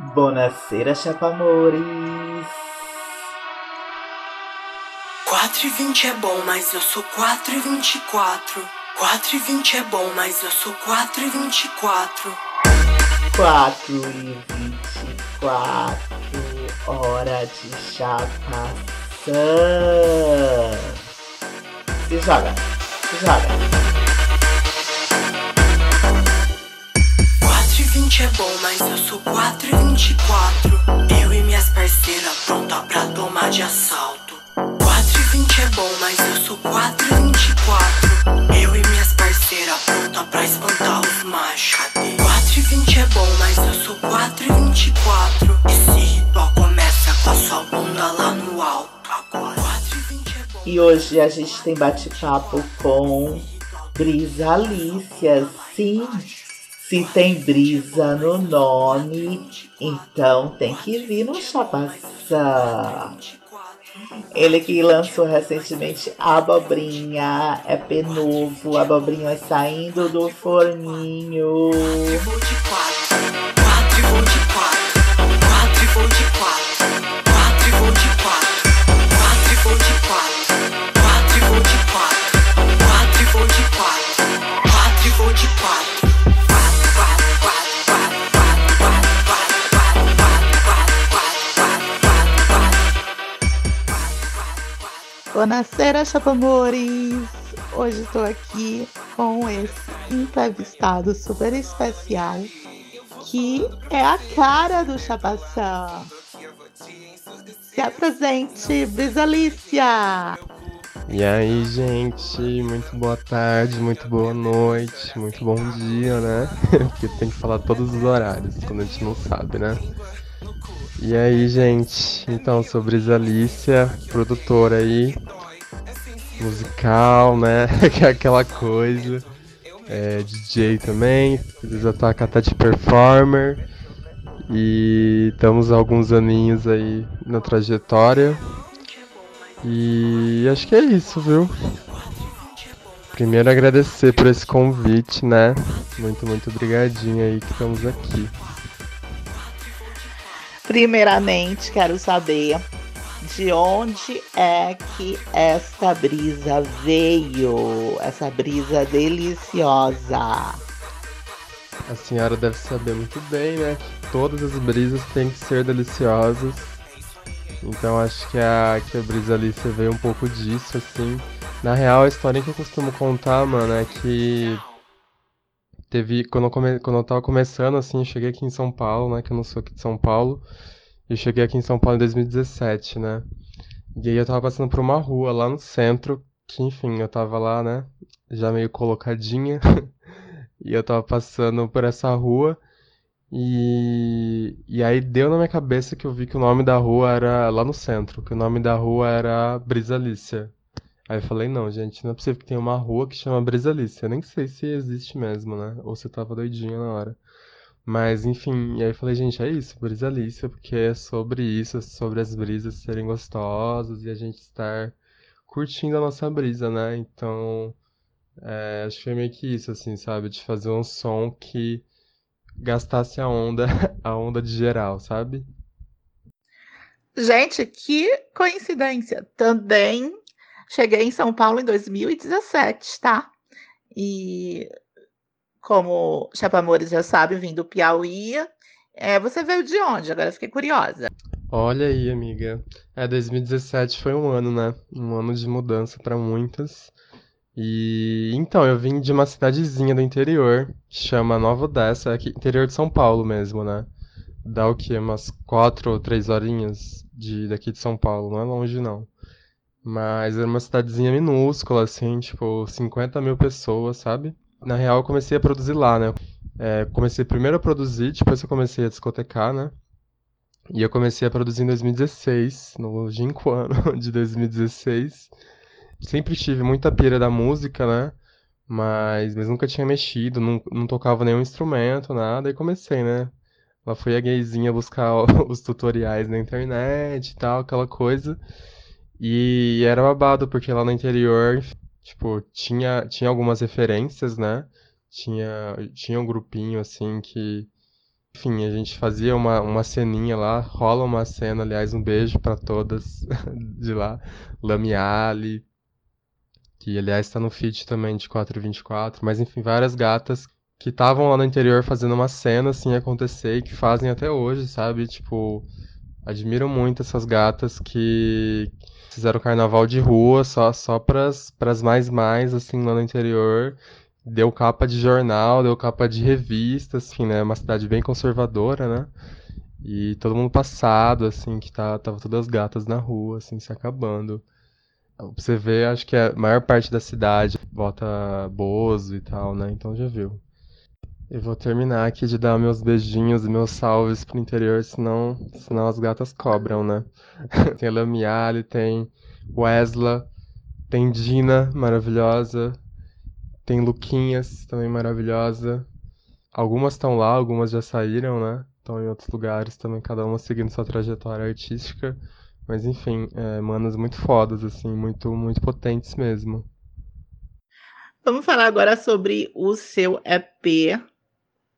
Bonacera, chapamores! 4 e 20 é bom, mas eu sou 4 e 24. 4 e 20 é bom, mas eu sou 4 e 24. 4 e 24, hora de chapação. Se joga, se joga. 20 é bom, mas eu sou 4 e 24. Eu e minhas parceiras pronta pra tomar de assalto. 4 e 20 é bom, mas eu sou 4 e 24. Eu e minhas parceiras pronta pra espantar os machos. Cadê? 4 e 20 é bom, mas eu sou 4 e 24. Esse ritual começa com a sua bunda lá no alto. Agora. 4 e 20 é bom. E hoje a gente tem bate-papo com Brisa Alicia. Sim, se tem brisa no nome, então tem que vir no Chapação. Ele que lançou recentemente Abobrinha, é novo, Abobrinha saindo do forninho. E vou de Buonasera, chapamores! Hoje estou aqui com esse entrevistado super especial que é a cara do Chapação. Se apresente, Brisalícia! E aí, gente, muito boa tarde, muito boa noite, muito bom dia, né? Porque tem que falar todos os horários, quando a gente não sabe, né? E aí, gente, então, sou Brisa Alicia, produtora aí, musical, né? Que é aquela coisa. É, DJ também, já toca até de performer. E estamos há alguns aninhos aí na trajetória. E acho que é isso, viu? Primeiro agradecer por esse convite, né? Muito, muito obrigadinho aí que estamos aqui. Primeiramente, quero saber de onde é que esta brisa veio, essa brisa deliciosa. A senhora deve saber muito bem, né? Que todas as brisas têm que ser deliciosas. Então acho que a, que a brisa Alice veio um pouco disso, assim. Na real, a história que eu costumo contar, mano, é que teve. Quando eu, come, quando eu tava começando, assim, cheguei aqui em São Paulo, né? Que eu não sou aqui de São Paulo. Eu cheguei aqui em São Paulo em 2017, né? E aí eu tava passando por uma rua lá no centro, que enfim, eu tava lá, né? Já meio colocadinha. e eu tava passando por essa rua. E, e aí deu na minha cabeça que eu vi que o nome da rua era lá no centro, que o nome da rua era Brisalícia. Aí eu falei, não, gente, não é possível que tenha uma rua que chama Brisalícia. Eu nem sei se existe mesmo, né? Ou se eu tava doidinha na hora. Mas, enfim, e aí eu falei, gente, é isso, Brisalícia, porque é sobre isso, é sobre as brisas serem gostosas e a gente estar curtindo a nossa brisa, né? Então, é, acho que foi meio que isso, assim, sabe? De fazer um som que gastasse a onda, a onda de geral, sabe? Gente, que coincidência! Também cheguei em São Paulo em 2017, tá? E como Chapamores já sabe, vim do Piauí. É, você veio de onde? Agora fiquei curiosa. Olha aí, amiga. É, 2017 foi um ano, né? Um ano de mudança para muitas. E então, eu vim de uma cidadezinha do interior, chama Nova Odessa, aqui interior de São Paulo mesmo, né? Dá o quê? Umas quatro ou três horinhas de, daqui de São Paulo, não é longe não. Mas era uma cidadezinha minúscula, assim, tipo, 50 mil pessoas, sabe? Na real, eu comecei a produzir lá, né? É, comecei primeiro a produzir, depois eu comecei a discotecar, né? E eu comecei a produzir em 2016, no longínquo ano de 2016. Sempre tive muita pira da música, né? Mas, mas nunca tinha mexido, não, não tocava nenhum instrumento, nada, e comecei, né? Lá fui a gayzinha buscar os tutoriais na internet e tal, aquela coisa. E era babado, porque lá no interior, tipo, tinha, tinha algumas referências, né? Tinha, tinha um grupinho, assim, que, Enfim, a gente fazia uma, uma ceninha lá, rola uma cena, aliás, um beijo para todas de lá. Lamiali, que aliás está no feed também de 424, mas enfim, várias gatas que estavam lá no interior fazendo uma cena assim acontecer e que fazem até hoje, sabe? Tipo, admiro muito essas gatas que fizeram carnaval de rua só só pras, pras mais mais assim lá no interior. Deu capa de jornal, deu capa de revista, assim, né? Uma cidade bem conservadora, né? E todo mundo passado, assim, que tá, tava todas as gatas na rua, assim, se acabando. Você vê, acho que a maior parte da cidade bota Bozo e tal, né? Então já viu. Eu vou terminar aqui de dar meus beijinhos e meus salves pro interior, senão, senão as gatas cobram, né? tem a Lamiale, tem Wesla, tem Dina, maravilhosa, tem Luquinhas, também maravilhosa. Algumas estão lá, algumas já saíram, né? Estão em outros lugares também, cada uma seguindo sua trajetória artística. Mas enfim, é, manas muito fodas, assim, muito, muito potentes mesmo. Vamos falar agora sobre o seu EP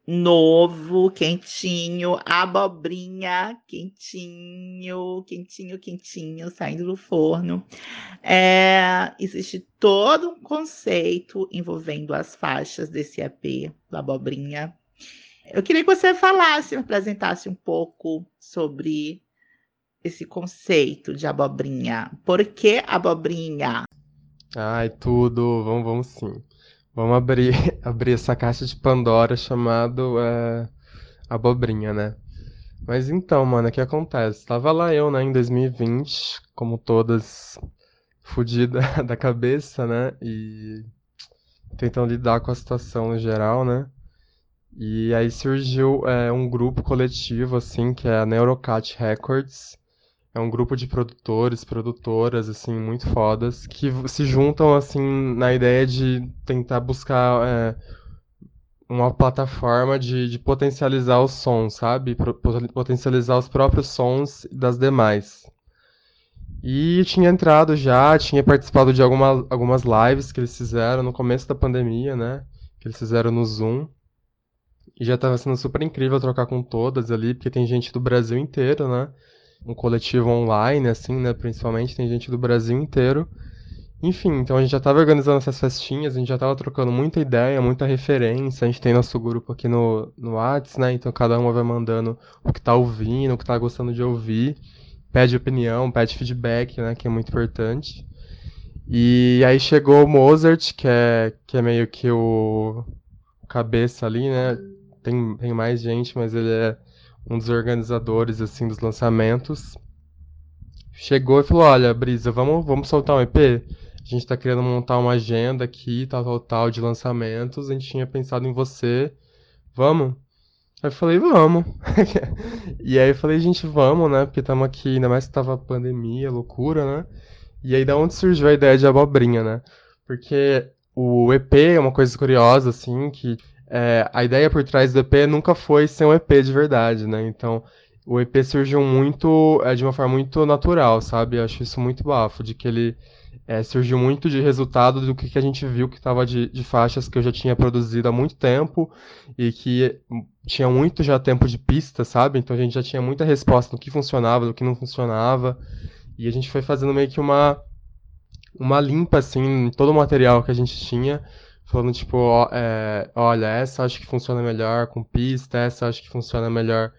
novo, quentinho, abobrinha, quentinho, quentinho, quentinho, saindo do forno. É, existe todo um conceito envolvendo as faixas desse EP da abobrinha. Eu queria que você falasse, apresentasse um pouco sobre esse conceito de abobrinha. Por que abobrinha? Ai, tudo. Vamos, vamos sim. Vamos abrir, abrir essa caixa de Pandora chamado é, abobrinha, né? Mas então, mano, o que acontece? Tava lá eu, né, em 2020, como todas fodida da cabeça, né? E tentando lidar com a situação no geral, né? E aí surgiu é, um grupo coletivo, assim, que é a Neurocat Records, é um grupo de produtores, produtoras, assim, muito fodas, que se juntam, assim, na ideia de tentar buscar é, uma plataforma de, de potencializar os sons, sabe? Potencializar os próprios sons das demais. E tinha entrado já, tinha participado de alguma, algumas lives que eles fizeram no começo da pandemia, né? Que eles fizeram no Zoom. E já estava sendo super incrível trocar com todas ali, porque tem gente do Brasil inteiro, né? Um coletivo online, assim, né? Principalmente, tem gente do Brasil inteiro. Enfim, então a gente já estava organizando essas festinhas, a gente já estava trocando muita ideia, muita referência. A gente tem nosso grupo aqui no, no Whats, né? Então cada uma vai mandando o que está ouvindo, o que está gostando de ouvir. Pede opinião, pede feedback, né? Que é muito importante. E aí chegou o Mozart, que é, que é meio que o, o cabeça ali, né? Tem, tem mais gente, mas ele é um dos organizadores assim dos lançamentos, chegou e falou: "Olha, Brisa, vamos vamos soltar um EP? A gente está querendo montar uma agenda aqui, tal, tal, tal, de lançamentos. A gente tinha pensado em você. Vamos?" Aí eu falei, vamos. e aí eu falei, gente, vamos, né? Porque estamos aqui, ainda mais que tava pandemia, loucura, né? E aí da onde surgiu a ideia de abobrinha, né? Porque o EP é uma coisa curiosa, assim, que é, a ideia por trás do EP nunca foi ser um EP de verdade, né? Então, o EP surgiu muito, é, de uma forma muito natural, sabe? Eu acho isso muito bafo, de que ele é, surgiu muito de resultado do que, que a gente viu que estava de, de, faixas que eu já tinha produzido há muito tempo e que tinha muito já tempo de pista, sabe? Então a gente já tinha muita resposta do que funcionava, do que não funcionava. E a gente foi fazendo meio que uma, uma limpa, assim, em todo o material que a gente tinha falando tipo, ó, é, olha, essa acho que funciona melhor com pista, essa acho que funciona melhor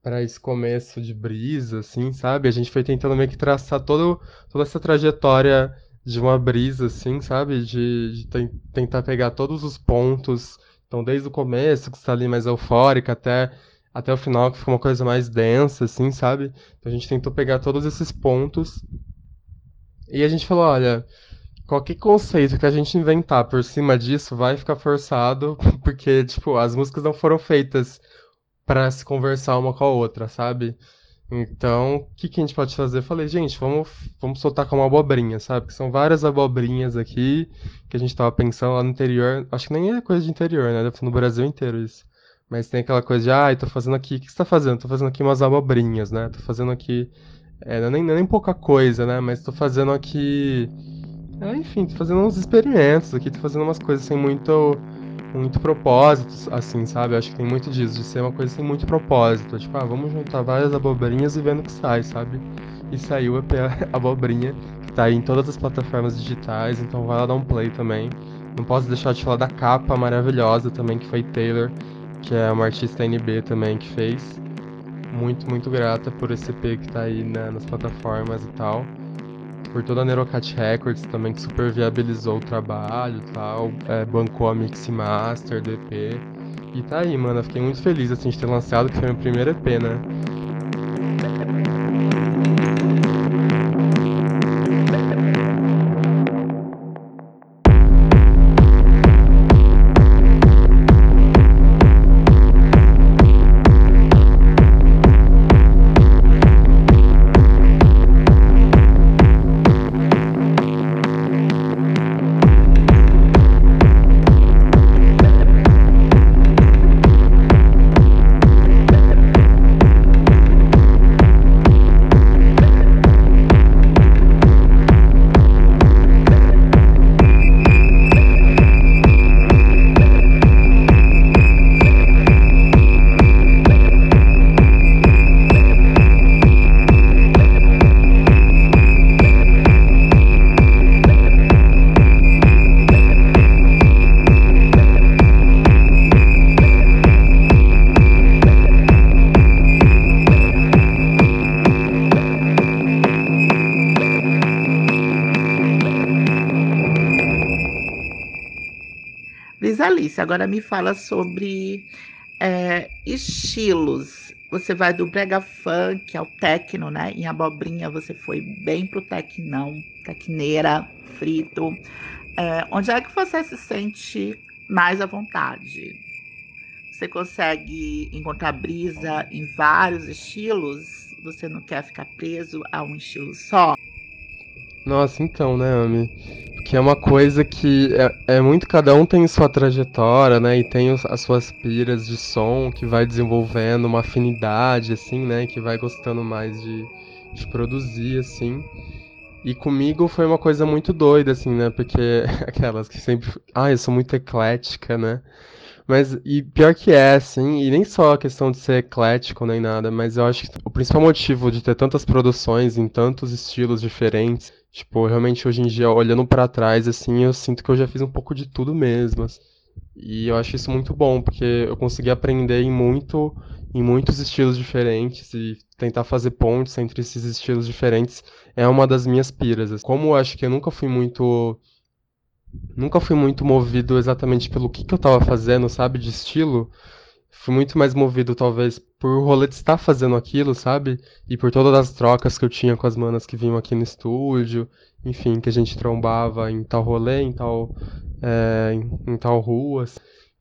para esse começo de brisa, assim, sabe? A gente foi tentando meio que traçar todo, toda essa trajetória de uma brisa, assim, sabe? De, de tentar pegar todos os pontos, então desde o começo, que está ali mais eufórica, até, até o final, que ficou uma coisa mais densa, assim, sabe? Então a gente tentou pegar todos esses pontos e a gente falou, olha, qualquer conceito que a gente inventar por cima disso vai ficar forçado, porque, tipo, as músicas não foram feitas para se conversar uma com a outra, sabe? Então, o que, que a gente pode fazer? Falei, gente, vamos, vamos soltar com uma abobrinha, sabe? Que são várias abobrinhas aqui que a gente tava pensando lá no interior. Acho que nem é coisa de interior, né? Deve ser no Brasil inteiro isso. Mas tem aquela coisa de, ah, tô fazendo aqui. O que você tá fazendo? Tô fazendo aqui umas abobrinhas, né? Tô fazendo aqui. É, é nem, é nem pouca coisa, né? Mas tô fazendo aqui é, enfim, tô fazendo uns experimentos aqui, tô fazendo umas coisas sem muito, muito propósito, assim, sabe? Eu acho que tem muito disso, de ser uma coisa sem muito propósito. Tipo, ah, vamos juntar várias abobrinhas e vendo o que sai, sabe? E saiu a abobrinha, que tá aí em todas as plataformas digitais, então vai lá dar um play também. Não posso deixar de falar da capa maravilhosa também, que foi Taylor, que é uma artista NB também que fez. Muito, muito grata por esse EP que tá aí nas plataformas e tal por toda a Neurocat Records também, que super viabilizou o trabalho e tal, é, bancou a Mix Master do EP. E tá aí, mano, eu fiquei muito feliz assim, de ter lançado, que foi meu primeiro EP, né? Agora me fala sobre é, estilos. Você vai do brega funk ao techno, né? Em Abobrinha você foi bem pro tecnão, tecneira, frito. É, onde é que você se sente mais à vontade? Você consegue encontrar brisa em vários estilos? Você não quer ficar preso a um estilo só? Nossa, então, né, Ami? Que é uma coisa que é, é, muito cada um tem sua trajetória, né? E tem os, as suas piras de som que vai desenvolvendo uma afinidade, assim, né? Que vai gostando mais de, de produzir, assim. E comigo foi uma coisa muito doida, assim, né? Porque aquelas que sempre. Ah, eu sou muito eclética, né? Mas, e pior que é, assim, e nem só a questão de ser eclético nem nada, mas eu acho que o principal motivo de ter tantas produções em tantos estilos diferentes Tipo, realmente hoje em dia, olhando para trás, assim, eu sinto que eu já fiz um pouco de tudo mesmo. Assim. E eu acho isso muito bom, porque eu consegui aprender em muito, em muitos estilos diferentes e tentar fazer pontes entre esses estilos diferentes é uma das minhas piras. Assim. Como eu acho que eu nunca fui muito nunca fui muito movido exatamente pelo que, que eu tava fazendo, sabe, de estilo, fui muito mais movido, talvez, por o rolê de estar fazendo aquilo, sabe? E por todas as trocas que eu tinha com as manas que vinham aqui no estúdio, enfim, que a gente trombava em tal rolê, em tal, é, em, em, tal rua.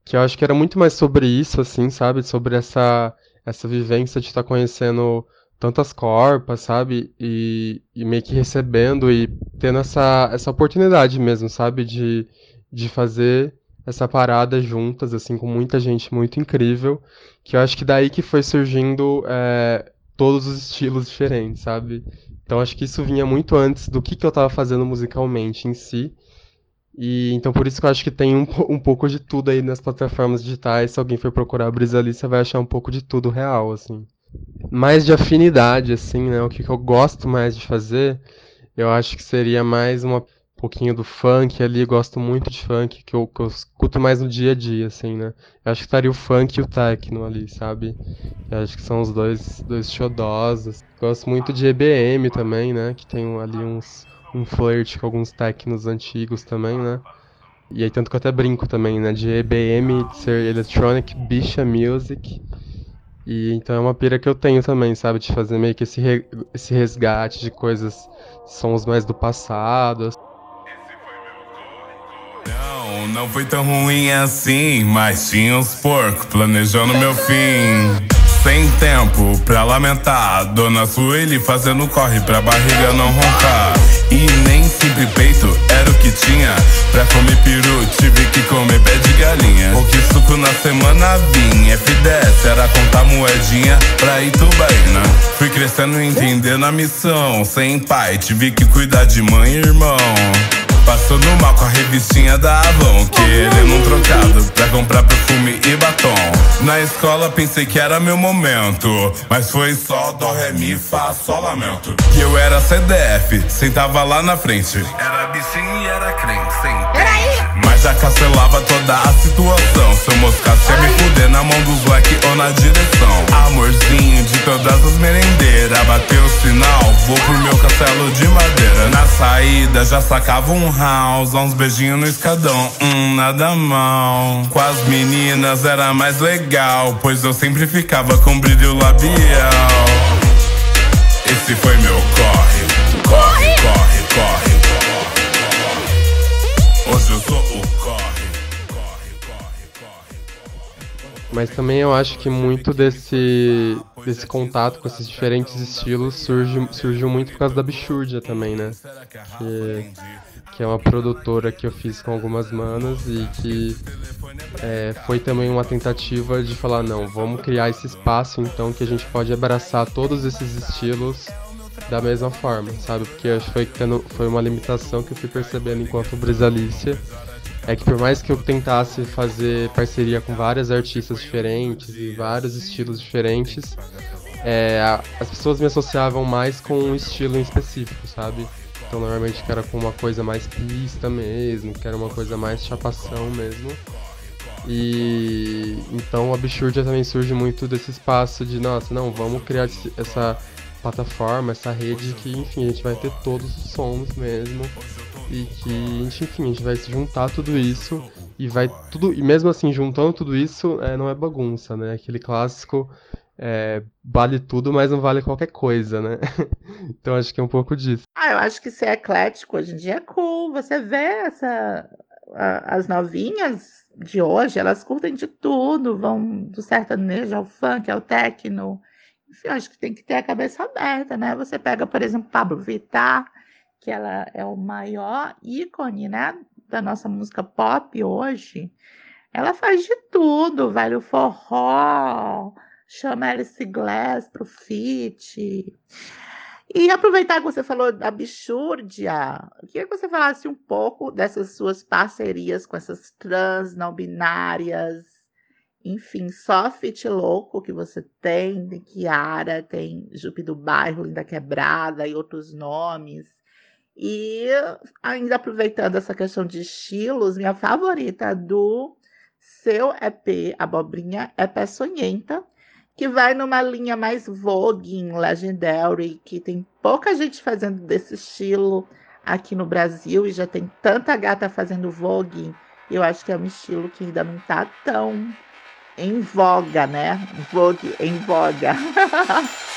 Que eu acho que era muito mais sobre isso, assim, sabe? Sobre essa, essa vivência de estar conhecendo tantas corpas, sabe? E, e meio que recebendo e tendo essa, essa oportunidade mesmo, sabe? De, de fazer essa parada juntas, assim, com muita gente muito incrível, que eu acho que daí que foi surgindo é, todos os estilos diferentes, sabe? Então acho que isso vinha muito antes do que, que eu estava fazendo musicalmente em si. E então por isso que eu acho que tem um, um pouco de tudo aí nas plataformas digitais. Se alguém for procurar a Brisa ali, você vai achar um pouco de tudo real, assim. Mais de afinidade, assim, né? O que, que eu gosto mais de fazer, eu acho que seria mais uma pouquinho do funk ali, gosto muito de funk, que eu, que eu escuto mais no dia a dia, assim, né? Eu acho que estaria o funk e o techno ali, sabe? Eu acho que são os dois, dois xodós. Gosto muito de EBM também, né? Que tem ali uns, um flirt com alguns technos antigos também, né? E aí tanto que eu até brinco também, né? De EBM, de ser Electronic Bicha Music. E então é uma pira que eu tenho também, sabe? De fazer meio que esse, re, esse resgate de coisas, sons mais do passado. Não, foi tão ruim assim, mas tinha uns porcos planejando meu fim. Sem tempo pra lamentar, Dona Sueli fazendo corre pra barriga não roncar. E nem sempre peito era o que tinha. Pra comer peru, tive que comer pé de galinha. O que suco na semana vinha. F10 era contar moedinha pra Itubaína. Fui crescendo entendendo a missão. Sem pai, tive que cuidar de mãe e irmão. Passando mal com a revistinha da Avon Querendo um trocado pra comprar perfume e batom. Na escola pensei que era meu momento Mas foi só dó, ré, mi, fá, sol, lamento E eu era CDF, sentava lá na frente. Era bichinho e era crente, sem Mas já cancelava toda a situação. Se eu moscasse ia me fuder na mão dos leque ou na direção. Amorzinho de todas as merendeiras Bateu o sinal, vou pro meu castelo de madeira. Na saída já sacava um house. Uns beijinhos no escadão, hum, nada mal. Com as meninas era mais legal Pois eu sempre ficava com brilho labial. Esse foi meu corre, corre, Mas também eu acho que muito desse, desse contato com esses diferentes estilos surge, surgiu muito por causa da Bichurdia também, né? Que, que é uma produtora que eu fiz com algumas manas e que é, foi também uma tentativa de falar, não, vamos criar esse espaço então que a gente pode abraçar todos esses estilos da mesma forma, sabe? Porque acho que foi, foi uma limitação que eu fui percebendo enquanto Brisalícia é que por mais que eu tentasse fazer parceria com várias artistas diferentes e vários estilos diferentes, é, as pessoas me associavam mais com um estilo em específico, sabe? Então normalmente que era com uma coisa mais pista mesmo, que era uma coisa mais chapação mesmo. E então a Bichurdia também surge muito desse espaço de, nossa, não, vamos criar essa plataforma, essa rede que, enfim, a gente vai ter todos os sons mesmo e que, enfim, a gente vai se juntar tudo isso e vai tudo, e mesmo assim, juntando tudo isso, é, não é bagunça, né? Aquele clássico é, vale tudo, mas não vale qualquer coisa, né? então acho que é um pouco disso. Ah, eu acho que ser eclético hoje em dia é cool. Você vê essa, a- as novinhas de hoje, elas curtem de tudo, vão do sertanejo ao funk, ao techno. Enfim, acho que tem que ter a cabeça aberta, né? Você pega, por exemplo, Pablo Vittar, que ela é o maior ícone, né, da nossa música pop hoje. Ela faz de tudo, no forró, chama Alice Glass pro feat. E aproveitar que você falou da Bichúrdia, queria que você falasse um pouco dessas suas parcerias com essas trans não binárias, enfim, só fit louco que você tem, tem Kiara, tem Jupe do Bairro, Linda Quebrada e outros nomes. E ainda aproveitando essa questão de estilos, minha favorita do seu EP Abobrinha é Peçonhenta, que vai numa linha mais Vogue, Legendary, que tem pouca gente fazendo desse estilo aqui no Brasil e já tem tanta gata fazendo Vogue. Eu acho que é um estilo que ainda não tá tão em voga, né? Vogue em voga.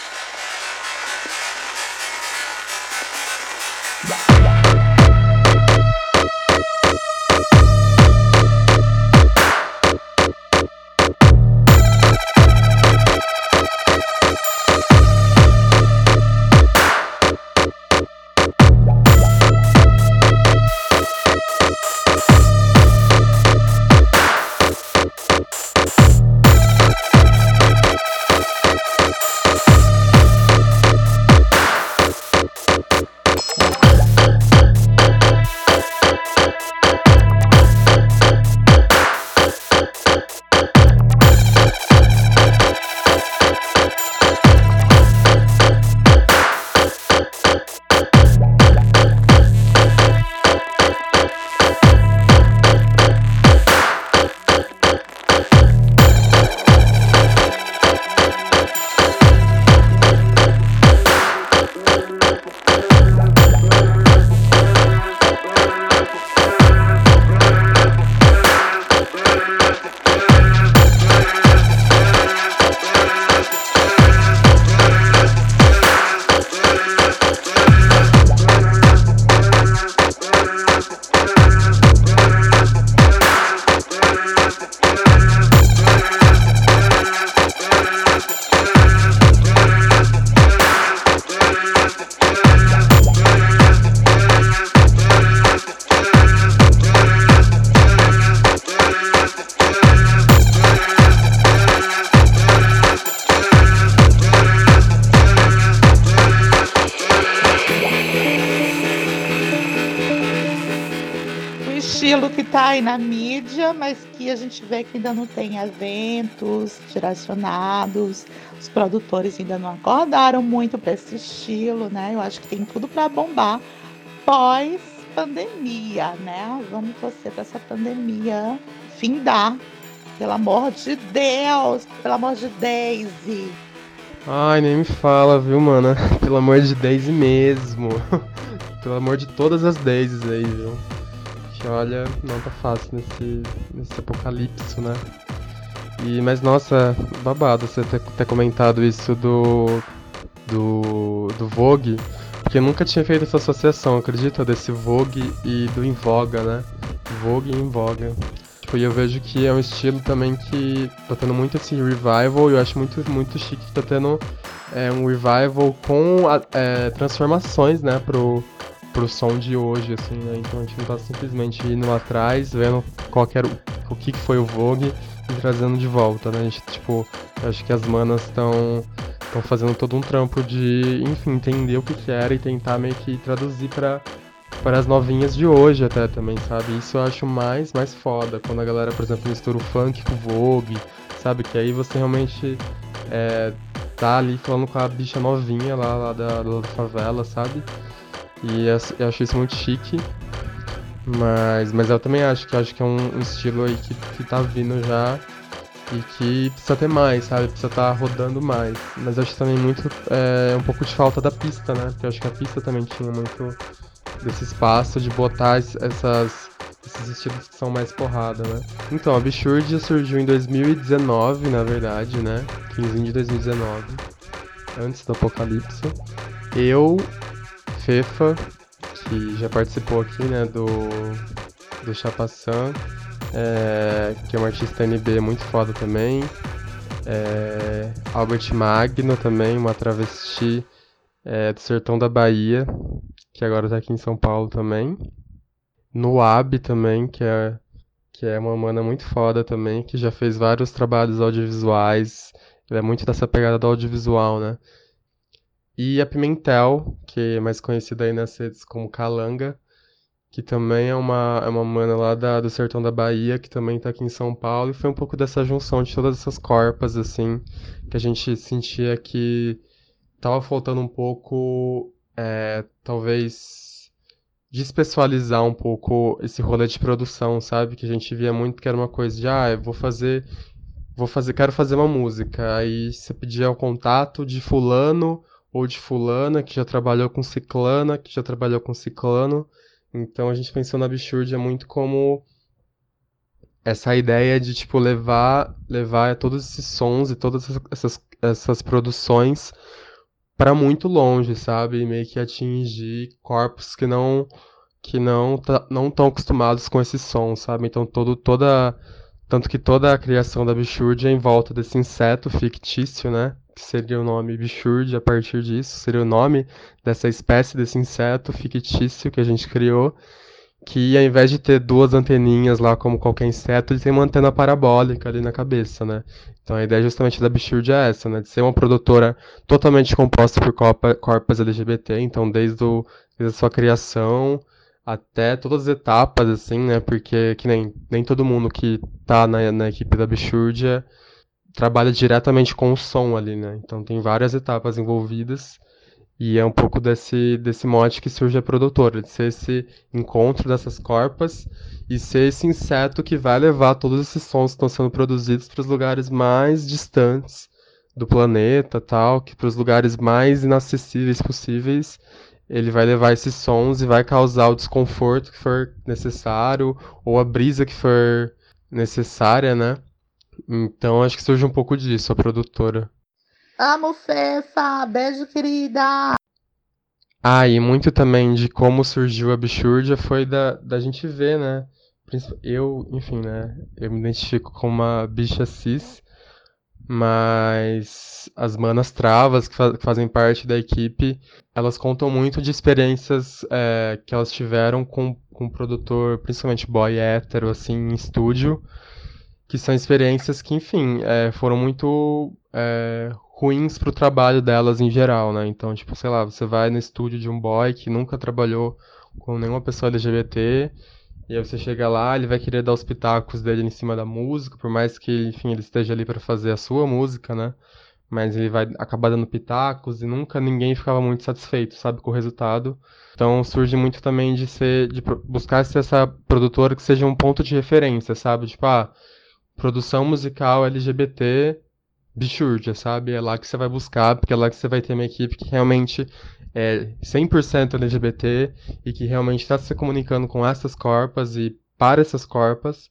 na mídia, mas que a gente vê que ainda não tem eventos direcionados, os produtores ainda não acordaram muito para esse estilo, né? Eu acho que tem tudo para bombar pós pandemia, né? Vamos torcer para essa pandemia findar. Pelo amor de Deus, pelo amor de Daisy. Ai, nem me fala, viu, mano? Pelo amor de Daisy mesmo. pelo amor de todas as Daisies aí, viu? Que olha, não tá fácil nesse, nesse apocalipse, né? E, mas nossa, babado você ter, ter comentado isso do. do. do Vogue. Porque eu nunca tinha feito essa associação, acredita? Desse Vogue e do Invoga, né? Vogue e Invoga. Tipo, e eu vejo que é um estilo também que tá tendo muito esse revival, e eu acho muito, muito chique que tá tendo é, um revival com é, transformações, né, pro, pro som de hoje, assim, né? Então a gente não tá simplesmente indo atrás, vendo qual era o, o que, que foi o Vogue e trazendo de volta, né? A gente, tipo, acho que as manas estão estão fazendo todo um trampo de, enfim, entender o que, que era e tentar meio que traduzir para para as novinhas de hoje até também, sabe? Isso eu acho mais mais foda quando a galera, por exemplo, mistura o funk com o Vogue, sabe? Que aí você realmente é, tá ali falando com a bicha novinha lá, lá da, da favela, sabe? E eu acho isso muito chique. Mas, mas eu também acho que acho que é um, um estilo aí que, que tá vindo já e que precisa ter mais, sabe? Precisa estar tá rodando mais. Mas acho também muito é, um pouco de falta da pista, né? Porque eu acho que a pista também tinha muito desse espaço de botar essas, esses estilos que são mais porrada, né? Então, a Bichurdia surgiu em 2019, na verdade, né? 15 de 2019, antes do apocalipse. Eu, Fefa, que já participou aqui, né, do, do Chapaçã, é, que é um artista NB muito foda também. É, Albert Magno também, uma travesti é, do sertão da Bahia, que agora tá aqui em São Paulo também. Noab também, que é, que é uma mana muito foda também, que já fez vários trabalhos audiovisuais. Ele é muito dessa pegada do audiovisual, né? E a Pimentel, que é mais conhecida aí nas redes como Calanga, que também é uma, é uma mana lá da, do sertão da Bahia, que também tá aqui em São Paulo, e foi um pouco dessa junção de todas essas corpas, assim, que a gente sentia que tava faltando um pouco, é, talvez, despessoalizar um pouco esse rolê de produção, sabe? Que a gente via muito que era uma coisa de, ah, eu vou fazer, vou fazer, quero fazer uma música, aí você pedia o contato de fulano, ou de fulana, que já trabalhou com ciclana, que já trabalhou com ciclano. Então a gente pensou na Bichurdia muito como essa ideia de tipo levar levar todos esses sons e todas essas, essas produções para muito longe, sabe? E meio que atingir corpos que não que não não estão acostumados com esse som, sabe? Então todo toda tanto que toda a criação da Bichurdia é em volta desse inseto fictício, né? que seria o nome Bichurde a partir disso, seria o nome dessa espécie desse inseto fictício que a gente criou, que ao invés de ter duas anteninhas lá como qualquer inseto, ele tem uma antena parabólica ali na cabeça, né? Então a ideia justamente da Bichurde é essa, né? De ser uma produtora totalmente composta por corpos LGBT, então desde, o, desde a sua criação até todas as etapas, assim, né? Porque que nem, nem todo mundo que tá na, na equipe da Bichurdia trabalha diretamente com o som ali, né? Então tem várias etapas envolvidas e é um pouco desse, desse mote que surge a produtora, de ser esse encontro dessas corpas e ser esse inseto que vai levar todos esses sons que estão sendo produzidos para os lugares mais distantes do planeta, tal, que para os lugares mais inacessíveis possíveis, ele vai levar esses sons e vai causar o desconforto que for necessário ou a brisa que for necessária, né? Então acho que surge um pouco disso, a produtora. Amo Fefa! Beijo, querida! Ah, e muito também de como surgiu a Bichurdia foi da, da gente ver, né? Eu, enfim, né? Eu me identifico como uma bicha cis, mas as manas travas que, que fazem parte da equipe, elas contam muito de experiências é, que elas tiveram com, com produtor, principalmente boy hétero, assim, em estúdio que são experiências que, enfim, é, foram muito é, ruins pro trabalho delas em geral, né? Então, tipo, sei lá, você vai no estúdio de um boy que nunca trabalhou com nenhuma pessoa LGBT E aí você chega lá, ele vai querer dar os pitacos dele em cima da música, por mais que, enfim, ele esteja ali para fazer a sua música, né? Mas ele vai acabar dando pitacos e nunca ninguém ficava muito satisfeito, sabe, com o resultado. Então surge muito também de ser, de buscar ser essa produtora que seja um ponto de referência, sabe? Tipo, ah, produção musical LGBT bichurdia, sabe? É lá que você vai buscar, porque é lá que você vai ter uma equipe que realmente é 100% LGBT e que realmente está se comunicando com essas corpas e para essas corpas.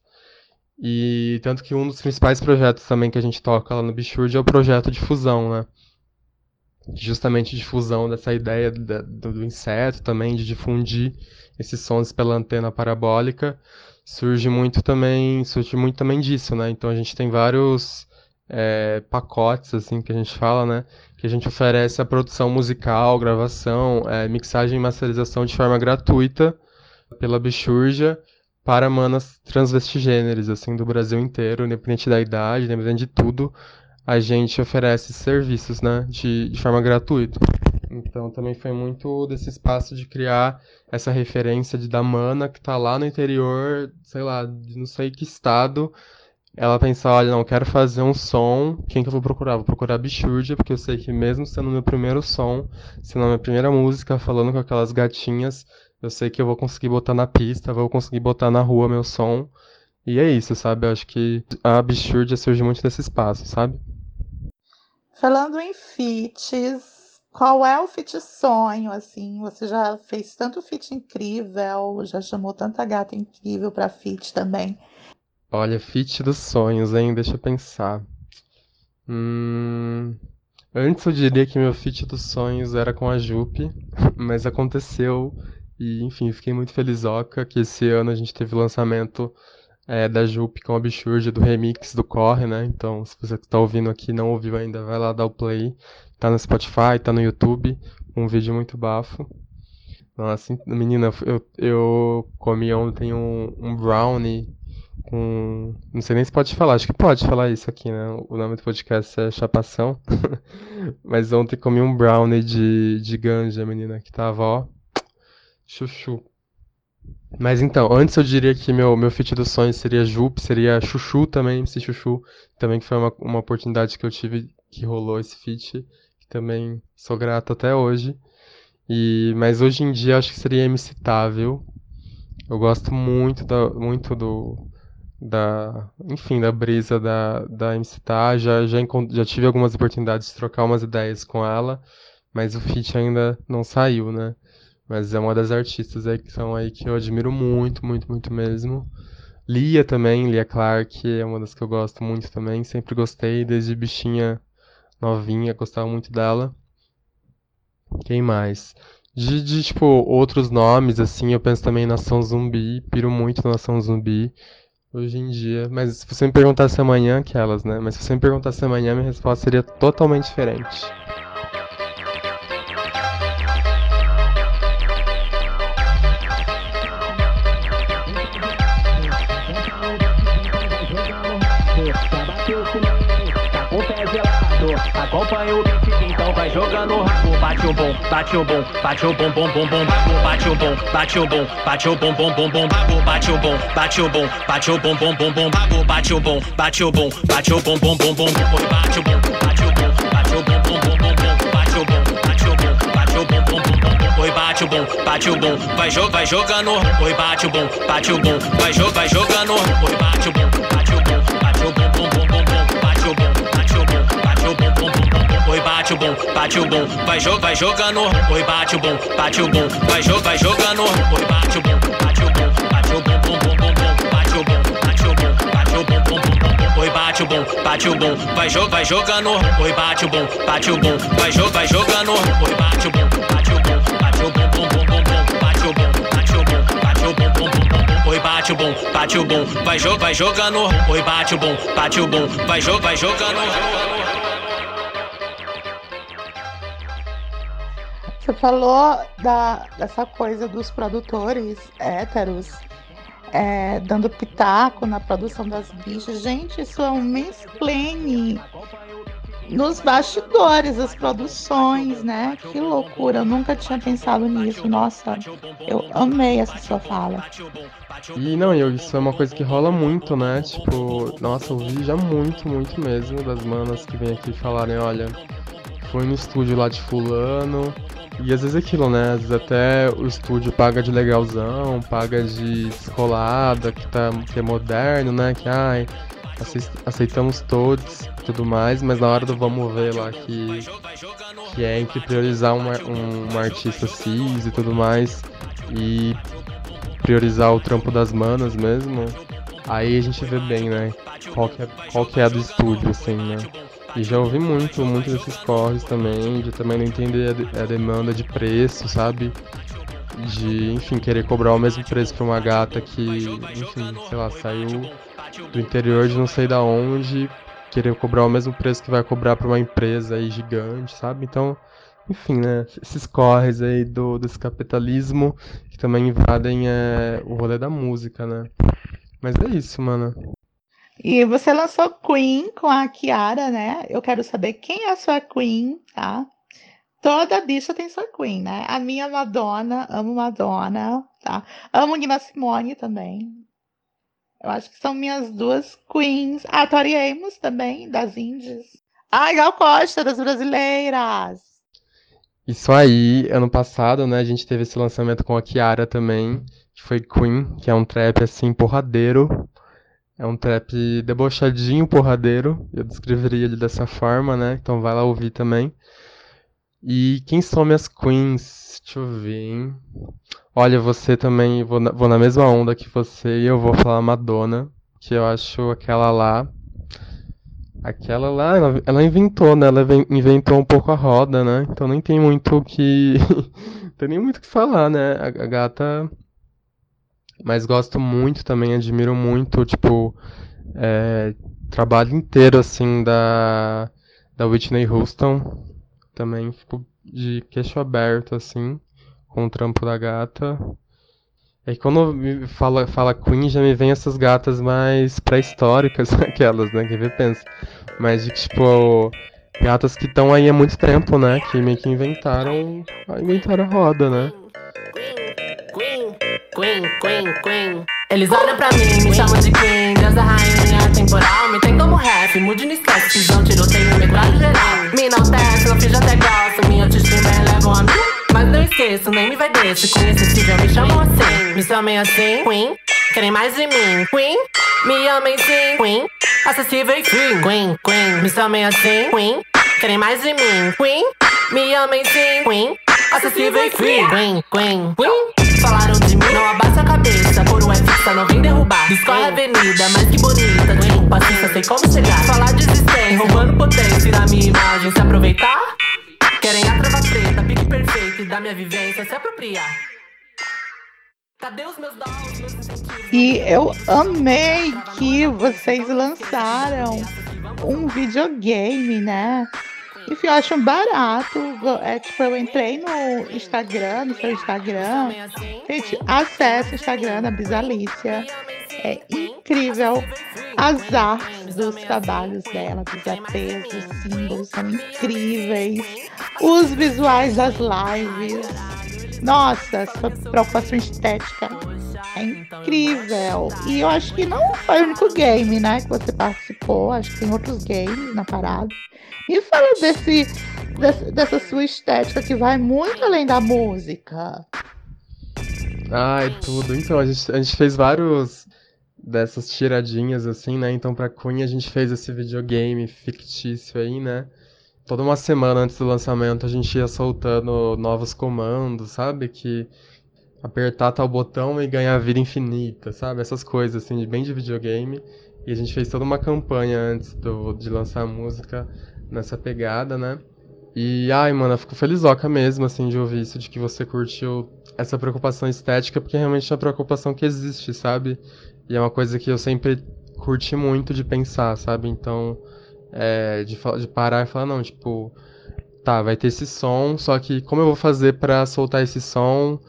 E tanto que um dos principais projetos também que a gente toca lá no Bichurd é o projeto de fusão, né? Justamente de fusão dessa ideia do inseto também, de difundir esses sons pela antena parabólica. Surge muito também, surge muito também disso, né? Então a gente tem vários é, pacotes, assim, que a gente fala, né? Que a gente oferece a produção musical, gravação, é, mixagem e masterização de forma gratuita pela Bichurja para manas transvestigêneres, assim, do Brasil inteiro, independente da idade, independente de tudo, a gente oferece serviços, né, de, de forma gratuita. Então também foi muito desse espaço de criar essa referência de da mana que está lá no interior, sei lá, de não sei que estado, ela pensa, olha, não, quero fazer um som, quem que eu vou procurar? Vou procurar Bichurdia, porque eu sei que mesmo sendo meu primeiro som, sendo a minha primeira música, falando com aquelas gatinhas, eu sei que eu vou conseguir botar na pista, vou conseguir botar na rua meu som. E é isso, sabe? Eu acho que a Bichurdia surge muito desse espaço, sabe? Falando em feats, qual é o feat sonho, assim? Você já fez tanto feat incrível, já chamou tanta gata incrível pra feat também. Olha, feat dos sonhos, hein? Deixa eu pensar. Hum... Antes eu diria que meu feat dos sonhos era com a Jupe, mas aconteceu e, enfim, fiquei muito felizoca que esse ano a gente teve o lançamento é, da Jupe com a Bichurge do remix do Corre, né? Então, se você está ouvindo aqui não ouviu ainda, vai lá dar o play. Tá no Spotify, tá no YouTube, um vídeo muito bafo. Nossa, menina, eu, eu comi ontem um, um brownie com. Não sei nem se pode falar, acho que pode falar isso aqui, né? O nome do podcast é Chapação. Mas ontem comi um brownie de, de ganja, menina, que tava, ó. Chuchu. Mas então, antes eu diria que meu, meu feat dos sonhos seria Jupe, seria Chuchu também, MC Chuchu, também que foi uma, uma oportunidade que eu tive que rolou esse feat, que também sou grato até hoje. E, mas hoje em dia acho que seria MC Tável. Eu gosto muito, da, muito do, da, enfim, da brisa da, da MC Tá. Já, já, já tive algumas oportunidades de trocar umas ideias com ela, mas o feat ainda não saiu, né? Mas é uma das artistas aí que são aí que eu admiro muito, muito, muito mesmo. Lia também, Lia Clark, é uma das que eu gosto muito também. Sempre gostei, desde bichinha novinha, gostava muito dela. Quem mais? De, de, tipo, outros nomes, assim, eu penso também em Nação Zumbi, piro muito na Nação Zumbi hoje em dia. Mas se você me perguntasse amanhã, aquelas, né? Mas se você me perguntasse amanhã, minha resposta seria totalmente diferente. Então vai jogando o rabo. Bate o bom, bate o bom, bate o bom, bom, bom, bom, bate o bom, bate o bom, bate o bom, bom, bom, bom, bate o bom, bate o bom, bate o bom, bom, bom, bom, bate o bom, bate o bom, bate o bom, bom, bom, bom, bate o bom, bate o bom, bate o bom, bom, bom, bom, bate o bom, bate o bom, bate o bom, bom, bom, bom, bate o bom, bate o bom, vai jogar, vai jogando, oi bate o bom, bate o bom, vai jogar, vai jogando, oi bate o bom, bate o bom, bate o bom, bom, bom, bom, bate o bom, bate o bom, bate o bom, bom, bom, oi bate o bom, bate o bom, vai jogar, vai jogando, oi bate o bom, bate o bom, vai jogar, vai jogando, oi bate o bom, bate o bom, bate o bom, bom, bom, bom, bate o bom, bate o bom, bate o bom, bom, bom, oi bate o bom, bate o bom, vai jogar, vai jogando, oi bate o bom, bate o bom, vai jogar, vai jogando, oi bate o bom, bate o bom, bate o bom, bom, bom, bom, bate o bom, bate o bom, bate o bom, bom, bom, oi bate o bom, bate o bom, vai jogar, vai jogando, oi bate o bom, bate o bom, vai jogar, vai jogando. Você falou da, dessa coisa dos produtores héteros é, dando pitaco na produção das bichas. Gente, isso é um mansplaining nos bastidores, as produções, né? Que loucura, eu nunca tinha pensado nisso. Nossa, eu amei essa sua fala. E não, isso é uma coisa que rola muito, né? Tipo, nossa, eu vi já muito, muito mesmo das manas que vêm aqui falarem, olha, foi no estúdio lá de fulano. E às vezes é aquilo, né? Às vezes até o estúdio paga de legalzão, paga de escolada, que, tá, que é moderno, né? Que ai, aceitamos todos tudo mais, mas na hora do vamos ver lá que, que é entre priorizar uma, um, uma artista cis e tudo mais e priorizar o trampo das manas mesmo, aí a gente vê bem, né? Qual que é, qual que é a do estúdio, assim, né? E já ouvi muito, muito desses corres também, de também não entender a, demanda de preço, sabe? De, enfim, querer cobrar o mesmo preço pra uma gata que, enfim, sei lá, saiu do interior de não sei da onde, querer cobrar o mesmo preço que vai cobrar para uma empresa aí gigante, sabe? Então, enfim, né? Esses corres aí do, desse capitalismo que também invadem é, o rolê da música, né? Mas é isso, mano. E você lançou Queen com a Kiara, né? Eu quero saber quem é a sua Queen, tá? Toda bicha tem sua Queen, né? A minha Madonna, amo Madonna, tá? Amo Nina Simone também. Eu acho que são minhas duas queens. Ah, Tori Amos também, das Índias. Ah, Gal Costa, das brasileiras. Isso aí, ano passado, né, a gente teve esse lançamento com a Kiara também, que foi Queen, que é um trap assim, porradeiro. É um trap debochadinho, porradeiro. Eu descreveria ele dessa forma, né? Então vai lá ouvir também. E quem são minhas queens? Deixa eu ver, hein? Olha, você também, vou na, vou na mesma onda que você e eu vou falar Madonna, que eu acho aquela lá. Aquela lá, ela, ela inventou, né? Ela inventou um pouco a roda, né? Então nem tem muito o que. tem nem muito o que falar, né? A, a gata. Mas gosto muito também, admiro muito, tipo, é, trabalho inteiro, assim, da, da Whitney Houston. Também fico de queixo aberto, assim com o trampo da gata. Que quando fala, fala Queen, já me vem essas gatas mais pré-históricas, aquelas, né? Que vê pensa. Mas de tipo, gatas que estão aí há muito tempo, né? Que meio que inventaram. Inventaram a roda, né? Queen, Queen, Queen, Queen. Eles olham pra mim, me chamam de Queen, deusa rainha temporal. Me tem como rap, mude no esquece, pisão, tiroteio, metralha geral. Me não teste, não fiz até gosto, minha autoestima eleva a mim. Mas não esqueço, nem me vai desse. Conhecível, me chamam assim. Me chamem assim, Queen. Querem mais de mim, Queen. Me amem sim, Queen. Acessível e free, Queen, Queen. Me chamem assim, Queen. Querem mais de mim, Queen. Me amem sim, Queen. Acessível e free, Queen, Queen, Queen. Falaram de mim, não abaixa a cabeça. Coroa é fixa, não vem derrubar. Discorre a avenida, mas que bonita. Queen, paciência, sei como chegar. Falar de existência, roubando potência. Tirar minha imagem, se aproveitar. Querem a trava preta, pique perfeito da minha vivência se apropriar. Cadê os meus dons? E eu amei que vocês lançaram um videogame, né? Enfim, eu acho barato. É, tipo, eu entrei no Instagram, no seu Instagram. Gente, acesse o Instagram da Bisalícia. É incrível. As artes dos trabalhos dela, dos EPs, dos símbolos são incríveis. Os visuais das lives. Nossa, sua preocupação estética é incrível. E eu acho que não foi o único game, né, que você participou. Acho que tem outros games na parada. E fala desse, desse, dessa sua estética que vai muito além da música. Ai, tudo. Então, a gente, a gente fez vários dessas tiradinhas, assim, né? Então, pra Queen, a gente fez esse videogame fictício aí, né? Toda uma semana antes do lançamento, a gente ia soltando novos comandos, sabe? Que apertar tal botão e ganhar vida infinita, sabe? Essas coisas, assim, bem de videogame. E a gente fez toda uma campanha antes do, de lançar a música nessa pegada, né? E, ai, mano, eu fico felizoca mesmo, assim, de ouvir isso, de que você curtiu essa preocupação estética, porque realmente é uma preocupação que existe, sabe? E é uma coisa que eu sempre curti muito de pensar, sabe? Então, é, de, de parar e falar, não, tipo, tá, vai ter esse som, só que como eu vou fazer para soltar esse som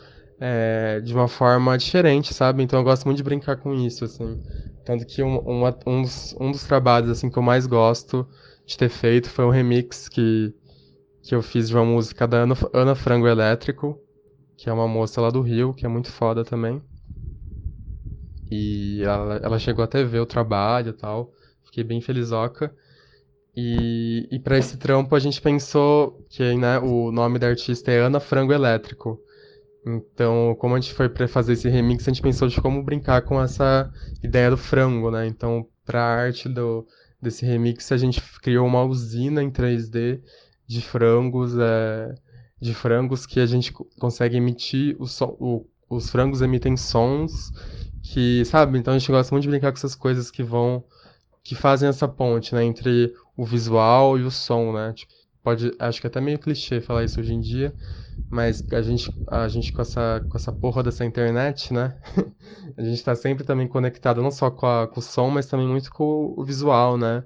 é, de uma forma diferente, sabe? Então eu gosto muito de brincar com isso, assim. Tanto que um, um, um, dos, um dos trabalhos, assim, que eu mais gosto de ter feito. Foi um remix que, que eu fiz de uma música da Ana, Ana Frango Elétrico, que é uma moça lá do Rio, que é muito foda também. E ela, ela chegou até ver o trabalho e tal. Fiquei bem felizoca. E, e para esse trampo a gente pensou que né, o nome da artista é Ana Frango Elétrico. Então, como a gente foi para fazer esse remix, a gente pensou de como brincar com essa ideia do frango, né? Então, para a arte do, desse remix, a gente criou uma usina em 3D de frangos, é, de frangos que a gente consegue emitir o som, o, os frangos emitem sons que, sabe? Então a gente gosta muito de brincar com essas coisas que vão que fazem essa ponte, né, entre o visual e o som, né? Tipo, pode, acho que é até meio clichê falar isso hoje em dia, mas a gente, a gente com essa, com essa porra dessa internet, né? a gente está sempre também conectado não só com, a, com o som, mas também muito com o visual, né?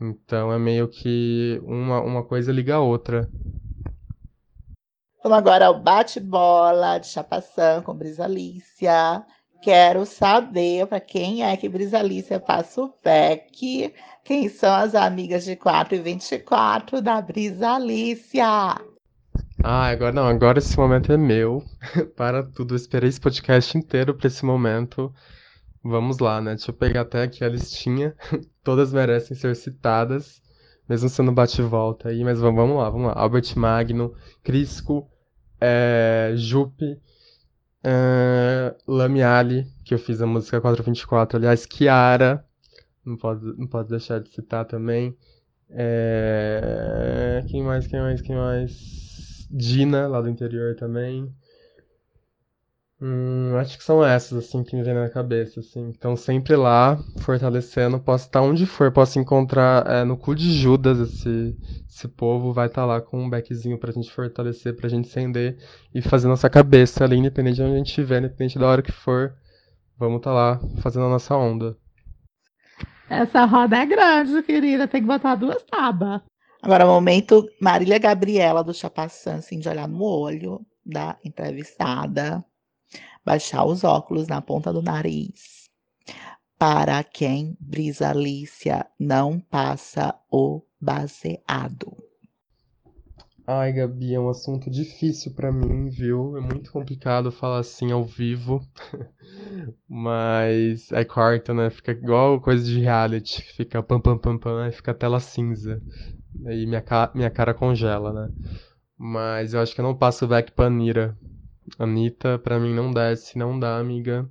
Então é meio que uma, uma coisa liga a outra. Vamos agora ao bate-bola de chapação com Brisa Alicia. Quero saber para quem é que Brisa Alicia passa o PEC. Quem são as amigas de 4 e 24 da Brisa Alicia? Ah, agora não, agora esse momento é meu. Para tudo, esperei esse podcast inteiro para esse momento. Vamos lá, né? Deixa eu pegar até aqui a listinha. Todas merecem ser citadas, mesmo sendo bate-volta aí, mas vamos lá, vamos lá. Albert Magno, Crisco, é, Jupe, é, Lamiali, que eu fiz a música 424, aliás, Kiara, não pode, não pode deixar de citar também. É, quem mais, quem mais, quem mais? Dina, lá do interior também. Hum, acho que são essas, assim, que me vem na cabeça, assim. Então, sempre lá, fortalecendo. Posso estar onde for, posso encontrar é, no cu de Judas esse, esse povo. Vai estar lá com um beckzinho pra gente fortalecer, pra gente acender e fazer nossa cabeça ali, independente de onde a gente estiver, independente da hora que for. Vamos estar lá, fazendo a nossa onda. Essa roda é grande, querida. Tem que botar duas tábuas. Agora, momento Marília Gabriela do Chapaçã, assim, de olhar no olho da entrevistada baixar os óculos na ponta do nariz. Para quem Brisa Alicia não passa o baseado. Ai, Gabi, é um assunto difícil para mim, viu? É muito complicado falar assim ao vivo. Mas é quarta, né? Fica igual coisa de reality. Fica pam pam pam pam, aí fica tela cinza. Aí minha, ca minha cara congela, né? Mas eu acho que eu não passo back Panira. Anitta, pra mim não desce, não dá, amiga.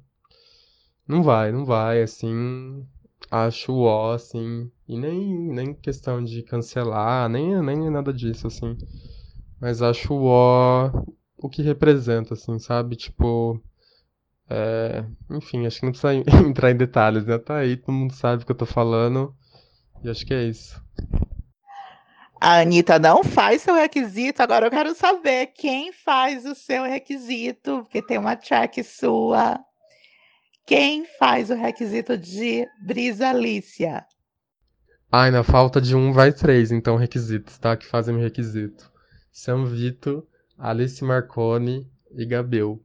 Não vai, não vai, assim. Acho ó, assim. E nem, nem questão de cancelar, nem, nem nada disso, assim. Mas acho ó o que representa, assim, sabe? Tipo. É, enfim, acho que não precisa entrar em detalhes, né? Tá aí, todo mundo sabe o que eu tô falando. E acho que é isso. A Anitta não faz seu requisito, agora eu quero saber quem faz o seu requisito, porque tem uma track sua. Quem faz o requisito de Brisa Alicia? Ai, na falta de um vai três, então, requisitos, tá? Que fazem o requisito. São Vito, Alice Marconi e Gabel.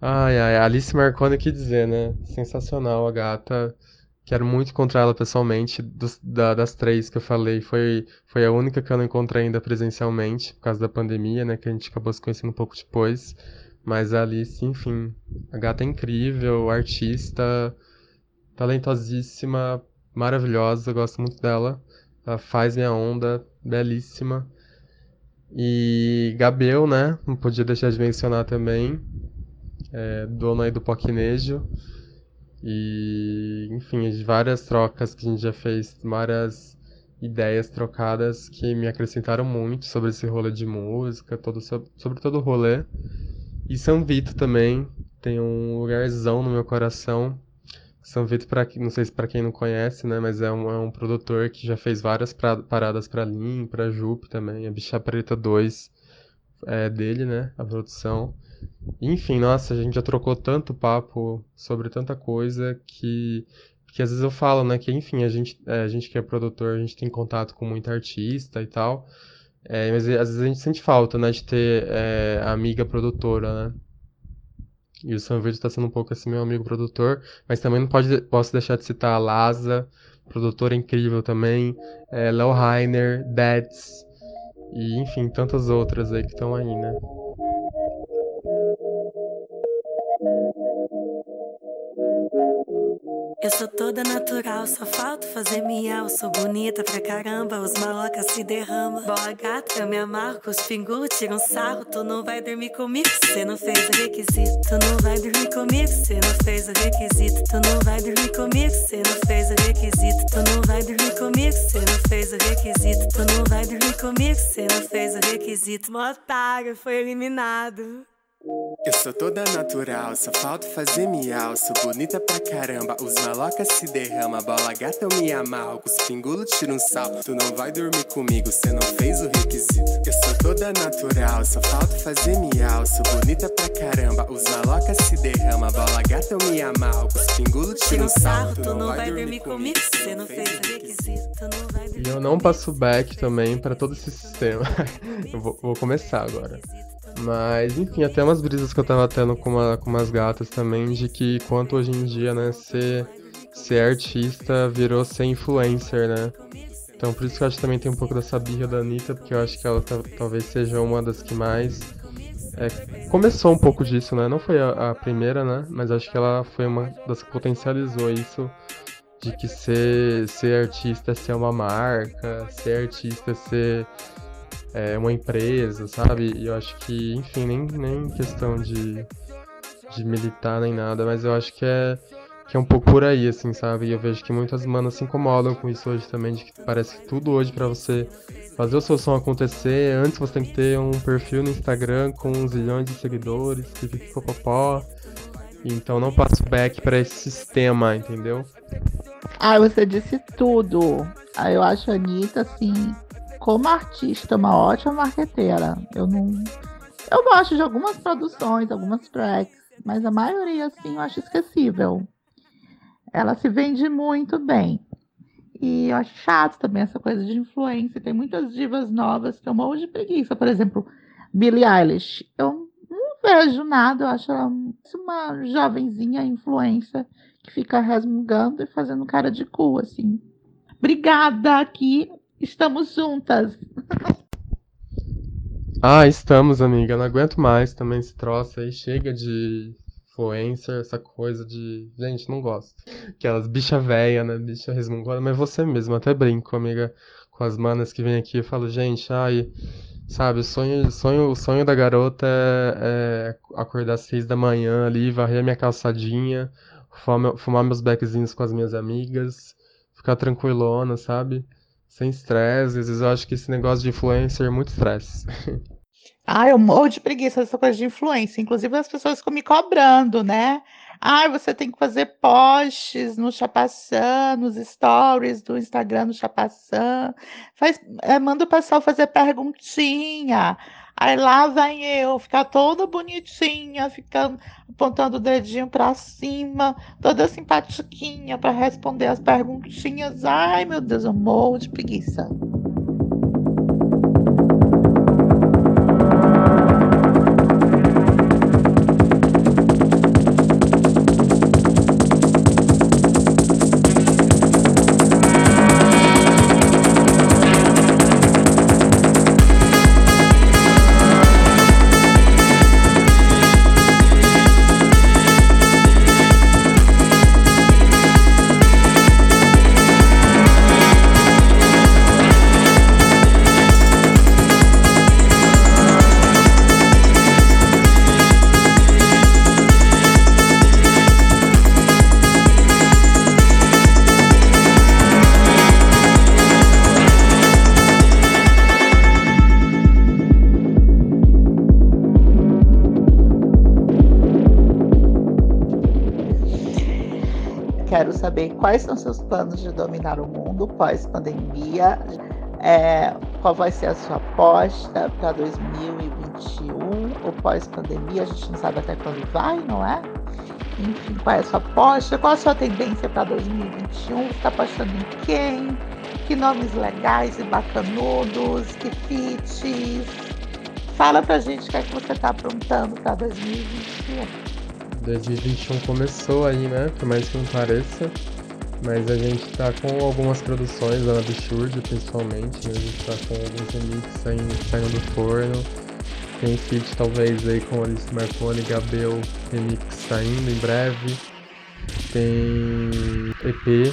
Ai, ai, Alice Marconi, o que dizer, né? Sensacional a gata. Quero muito encontrar ela pessoalmente. Dos, da, das três que eu falei, foi, foi a única que eu não encontrei ainda presencialmente, por causa da pandemia, né? Que a gente acabou se conhecendo um pouco depois. Mas a Alice, enfim, a gata é incrível, artista, talentosíssima, maravilhosa, gosto muito dela. Ela faz minha onda, belíssima. E Gabel, né? Não podia deixar de mencionar também. É, dono aí do Poquinejo. E, enfim, várias trocas que a gente já fez, várias ideias trocadas que me acrescentaram muito sobre esse rolê de música, todo, sobre todo o rolê. E São Vito também tem um lugarzão no meu coração. São Vito, pra, não sei se para quem não conhece, né, mas é um, é um produtor que já fez várias pra, paradas para Lin, para Jupe também. A Bicha Preta 2 é dele, né, a produção. Enfim, nossa, a gente já trocou tanto papo sobre tanta coisa que, que às vezes eu falo, né, que enfim, a gente, é, a gente que é produtor, a gente tem contato com muita artista e tal, é, mas às vezes a gente sente falta, né, de ter é, amiga produtora, né. E o Sam Verde está sendo um pouco assim meu amigo produtor, mas também não pode, posso deixar de citar a Laza, produtora incrível também, é, Léo Rainer, Dets e enfim, tantas outras aí que estão aí, né? Eu sou toda natural, só falta fazer miau. Sou bonita pra caramba, os malocas se derramam. Boa gata, eu me amarro os pingulos, tira um sarro. Tu não vai dormir comigo, cê não fez o requisito. Tu não vai dormir comigo, cê não fez o requisito. Tu não vai dormir comigo, cê não fez o requisito. Tu não vai dormir comigo, cê não fez o requisito. Tu não vai dormir comigo, cê não fez o requisito. Mó foi eliminado. Eu sou toda natural, só falta fazer miau. Sou bonita pra caramba, os malocas se derrama. Bola gata eu me amarro, com os pingulos tiro um sal. Tu não vai dormir comigo, cê não fez o requisito. Eu sou toda natural, só falta fazer miau. Sou bonita pra caramba, os malocas se derrama. Bola gata eu me amarro, com os pingulos tiro um sal. Tu não vai dormir comigo, cê não fez o requisito. E eu não passo back também pra todo esse sistema. eu vou, vou começar agora. Mas, enfim, até umas brisas que eu tava tendo com, uma, com umas gatas também, de que quanto hoje em dia, né, ser, ser artista virou ser influencer, né? Então por isso que eu acho que também tem um pouco dessa birra da Anitta, porque eu acho que ela talvez seja uma das que mais é, começou um pouco disso, né? Não foi a, a, primeira, né? Mas acho que ela foi uma das que potencializou isso de que ser, ser artista é ser uma marca, ser artista é ser é, uma empresa, sabe? E eu acho que, enfim, nem, nem questão de, de militar nem nada, mas eu acho que é, que é um pouco por aí, assim, sabe? E eu vejo que muitas manas se incomodam com isso hoje também, de que parece que tudo hoje para você fazer o seu som acontecer, antes você tem que ter um perfil no Instagram com zilhões de seguidores, pipipopopó. Então não passo back para esse sistema, entendeu? Ah, você disse tudo. Ah, eu acho a Anitta, assim, como artista, uma ótima marqueteira. Eu não. Eu gosto de algumas produções, algumas tracks, mas a maioria, assim, eu acho esquecível. Ela se vende muito bem. E eu acho chato também essa coisa de influência. Tem muitas divas novas que eu morro de preguiça. Por exemplo, Billie Eilish. Eu não vejo nada, eu acho ela uma jovenzinha influência que fica resmungando e fazendo cara de cu, assim. Obrigada aqui Estamos juntas. Ah, estamos, amiga. Não aguento mais também esse troço aí. Chega de influencer, essa coisa de. Gente, não gosto. Aquelas bicha véia, né? Bicha resmungona. Mas você mesmo, até brinco, amiga, com as manas que vêm aqui. Eu falo, gente, ai. Sabe, o sonho, sonho, sonho da garota é, é acordar às seis da manhã ali, varrer minha calçadinha, fumar, fumar meus beckzinhos com as minhas amigas, ficar tranquilona, sabe? Sem estresse. Às vezes eu acho que esse negócio de influencer é muito estresse. Ah, eu morro de preguiça dessa coisa de influência. Inclusive as pessoas ficam me cobrando, né? Ah, você tem que fazer posts no Chapaçã, nos stories do Instagram do Chapaçã. Faz, é, manda o pessoal fazer perguntinha. Aí lá vem eu, ficar toda bonitinha, ficando apontando o dedinho para cima, toda simpatiquinha para responder as perguntinhas. Ai, meu Deus, eu morro de preguiça. Planos de dominar o mundo pós-pandemia, é, qual vai ser a sua aposta para 2021 ou pós-pandemia, a gente não sabe até quando vai, não é? Enfim, qual é a sua aposta? Qual a sua tendência para 2021? Você está apostando em quem? Que nomes legais e bacanudos? Que feats? Fala pra gente o que é que você está aprontando para 2021. 2021 começou aí, né? Por mais que não pareça. Mas a gente tá com algumas produções, a Absurd principalmente, né? A gente tá com alguns remixes saindo, saindo do forno. Tem feat talvez aí com Alice Marconi, Gabel, remix saindo em breve. Tem EP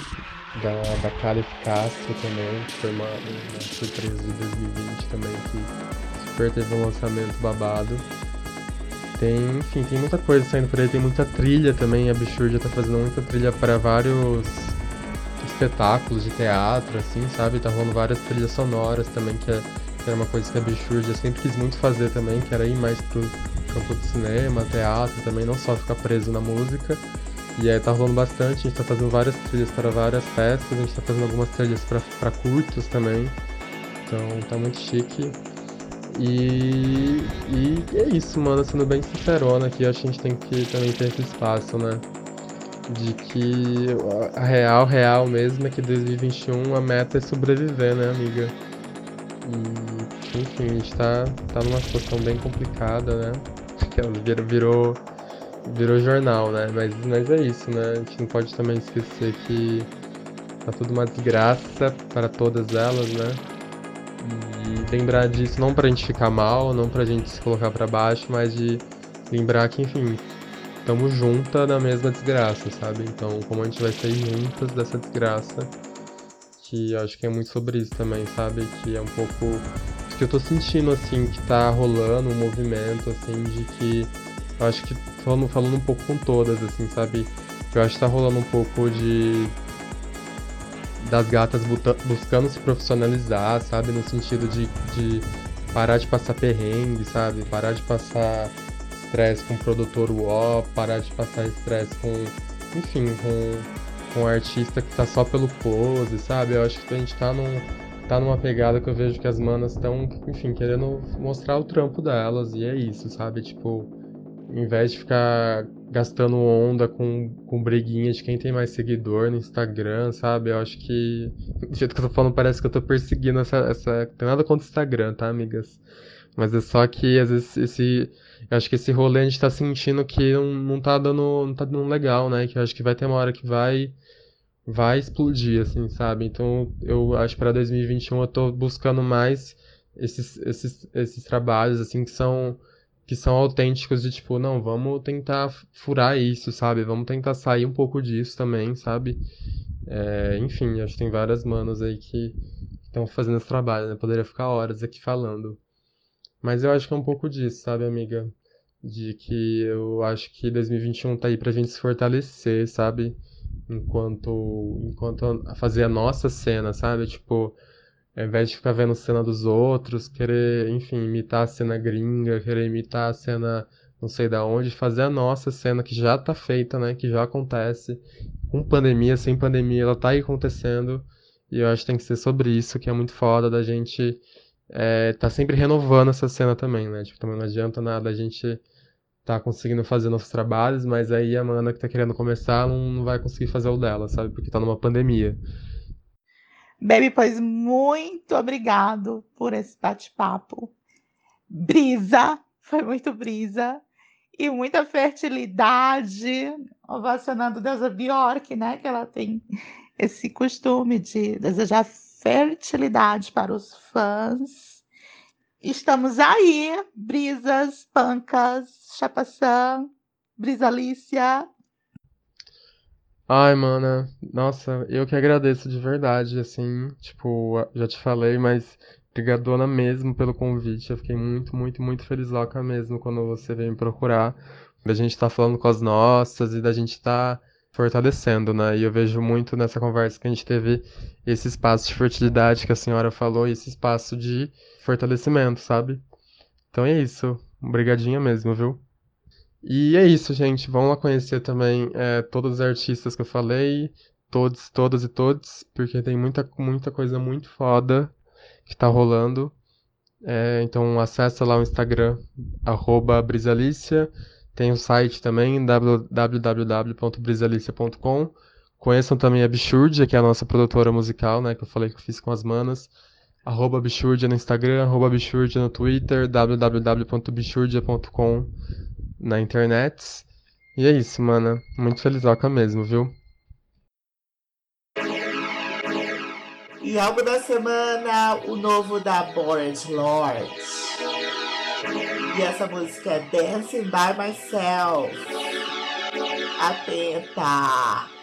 da, da Calif Castro também, que foi uma, uma surpresa de 2020 também, que super teve um lançamento babado. Tem, enfim, tem muita coisa saindo por aí, tem muita trilha também, a Bichurdia tá fazendo muita trilha para vários espetáculos de teatro, assim, sabe? Tá rolando várias trilhas sonoras também, que, é, que era uma coisa que a Bichurdia sempre quis muito fazer também, que era ir mais pro campo do cinema, teatro também, não só ficar preso na música. E aí tá rolando bastante, a gente tá fazendo várias trilhas para várias peças, a gente tá fazendo algumas trilhas para curtos também. Então tá muito chique. E, e é isso, mano, sendo bem sincerona aqui, acho que a gente tem que também ter esse espaço, né? De que a real, real mesmo é que 2021 a meta é sobreviver, né, amiga? E, enfim, a gente tá, tá numa situação bem complicada, né? Que virou, virou, virou jornal, né? Mas, mas é isso, né? A gente não pode também esquecer que tá tudo uma desgraça para todas elas, né? E lembrar disso não pra gente ficar mal, não pra gente se colocar para baixo, mas de lembrar que, enfim, estamos juntas na mesma desgraça, sabe? Então, como a gente vai sair juntas dessa desgraça, que acho que é muito sobre isso também, sabe? Que é um pouco. que eu tô sentindo, assim, que tá rolando um movimento, assim, de que. Eu acho que falando, falando um pouco com todas, assim, sabe? Eu acho que tá rolando um pouco de das gatas buscando se profissionalizar, sabe? No sentido de, de parar de passar perrengue, sabe? Parar de passar estresse com o produtor UO, parar de passar estresse com, enfim, com, com artista que tá só pelo pose, sabe? Eu acho que a gente tá, num, tá numa pegada que eu vejo que as manas estão, enfim, querendo mostrar o trampo delas, e é isso, sabe? Tipo, em vez de ficar gastando onda com, com briguinha de quem tem mais seguidor no Instagram, sabe? Eu acho que. Do jeito que eu tô falando, parece que eu tô perseguindo essa. essa... Tem nada contra o Instagram, tá, amigas? Mas é só que às vezes esse. Eu acho que esse rolê a gente tá sentindo que não, não tá dando. não tá dando legal, né? Que eu acho que vai ter uma hora que vai. Vai explodir, assim, sabe? Então eu acho que pra 2021 eu tô buscando mais esses, esses, esses trabalhos, assim, que são que são autênticos de tipo, não, vamos tentar furar isso, sabe? Vamos tentar sair um pouco disso também, sabe? É, enfim, acho que tem várias manos aí que estão fazendo esse trabalho, né? Poderia ficar horas aqui falando. Mas eu acho que é um pouco disso, sabe, amiga? De que eu acho que 2021 tá aí pra gente se fortalecer, sabe? Enquanto, enquanto fazer a nossa cena, sabe? Tipo, ao invés de ficar vendo cena dos outros, querer, enfim, imitar a cena gringa, querer imitar a cena não sei da onde, fazer a nossa cena que já tá feita, né? Que já acontece. Com pandemia, sem pandemia, ela tá aí acontecendo. E eu acho que tem que ser sobre isso, que é muito foda da gente é, tá sempre renovando essa cena também, né? Tipo, também não adianta nada a gente tá conseguindo fazer nossos trabalhos, mas aí a mana que tá querendo começar não, não vai conseguir fazer o dela, sabe? Porque tá numa pandemia. Baby, pois muito obrigado por esse bate-papo. Brisa, foi muito brisa. E muita fertilidade, ovacionando Deusa Bjork, né? Que ela tem esse costume de desejar fertilidade para os fãs. Estamos aí, brisas, pancas, chapaçã, brisa Alicia, Ai, mana, nossa, eu que agradeço de verdade, assim, tipo, já te falei, mas brigadona mesmo pelo convite. Eu fiquei muito, muito, muito felizoca mesmo quando você veio me procurar. Da gente tá falando com as nossas e da gente tá fortalecendo, né? E eu vejo muito nessa conversa que a gente teve esse espaço de fertilidade que a senhora falou e esse espaço de fortalecimento, sabe? Então é isso. Obrigadinha mesmo, viu? E é isso, gente. Vamos lá conhecer também é, todos os artistas que eu falei, todos, todas e todos, porque tem muita, muita coisa muito foda que tá rolando. É, então acessa lá o Instagram, arroba. Tem o site também, www.brisalicia.com. Conheçam também a Bichurdia, que é a nossa produtora musical, né? Que eu falei que eu fiz com as manas. Arroba Bichurdia no Instagram, arroba Bichurdia no Twitter, www.bichurdia.com na internet. E é isso, mano. Muito felizoca mesmo, viu? E álbum da semana, o novo da Boris Lord. E essa música é Dancing by Myself. Atenta!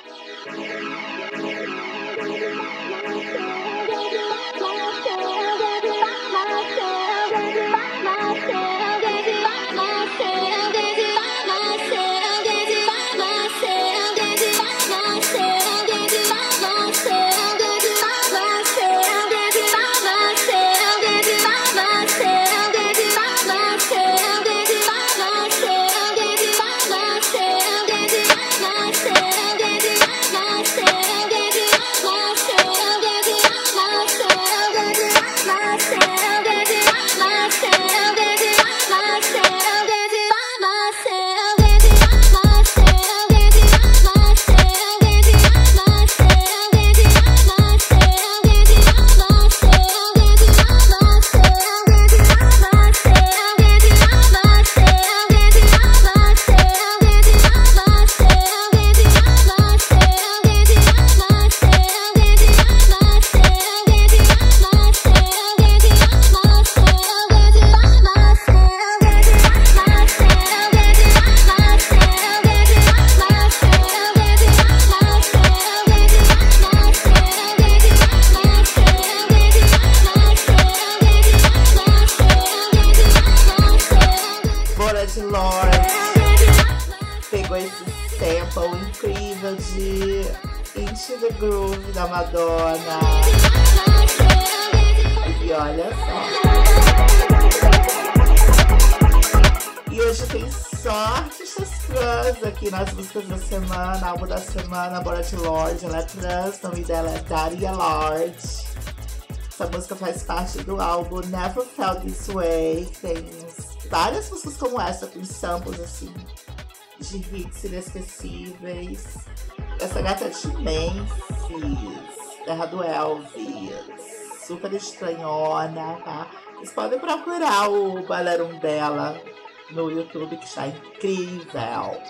Música faz parte do álbum Never Felt This Way. Tem várias músicas como essa, com samples assim, de hits inesquecíveis. Essa gata é de Memphis, terra do Elvis, super estranhona, tá? Vocês podem procurar o Ballroom dela no YouTube, que está incrível.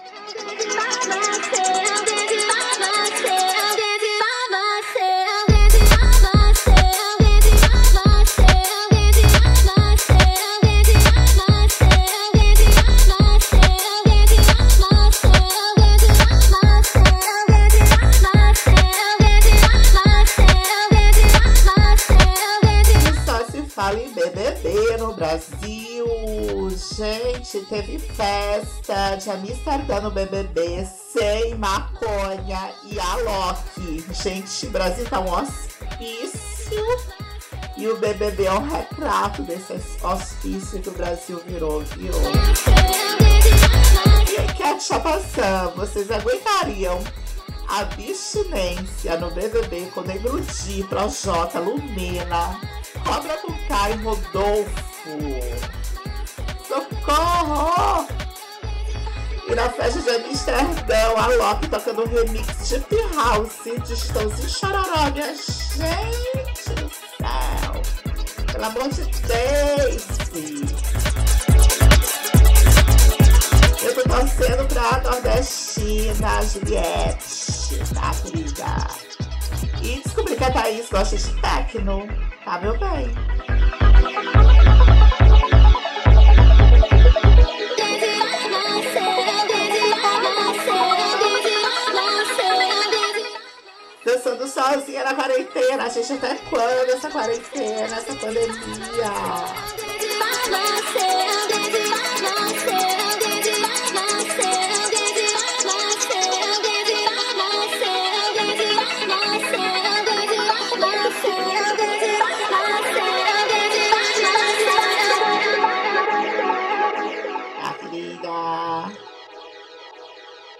Gente, teve festa de Amsterdã no BBB sem maconha e a Loki. Gente, Brasil tá um hospício. E o BBB é um retrato desse hospício que o Brasil virou, virou. E enquete chapação, vocês aguentariam a abstinência no BBB com Negro Di, Projota, Lumena, Cobra Tucá e Rodolfo? Socorro! E na festa de Amsterdão, a Loki tocando um remix de House de Estãozinho Chororó, minha gente do céu! Pelo amor de Deus! Eu tô torcendo pra nordestina Juliette, tá, querida? E descobri que a Thaís gosta de techno, tá, meu bem? Dançando sozinha na quarentena. A gente até quando essa quarentena, essa pandemia?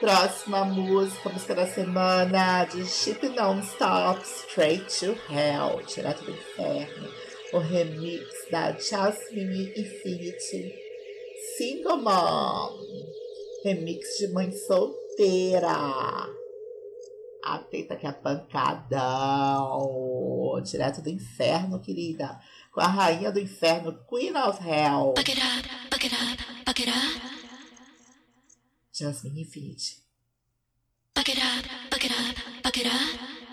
Próxima música, música da semana de Chip Non-Stop, Straight to Hell, direto do inferno. O remix da Jasmine Infinity, Single Mom. Remix de mãe solteira. Atenta que é pancadão. Direto do inferno, querida. Com a rainha do inferno, Queen of Hell. Buck it up, buck it up, buck it up, Jasmine Infinity. buck it up, buck it up, buck it up.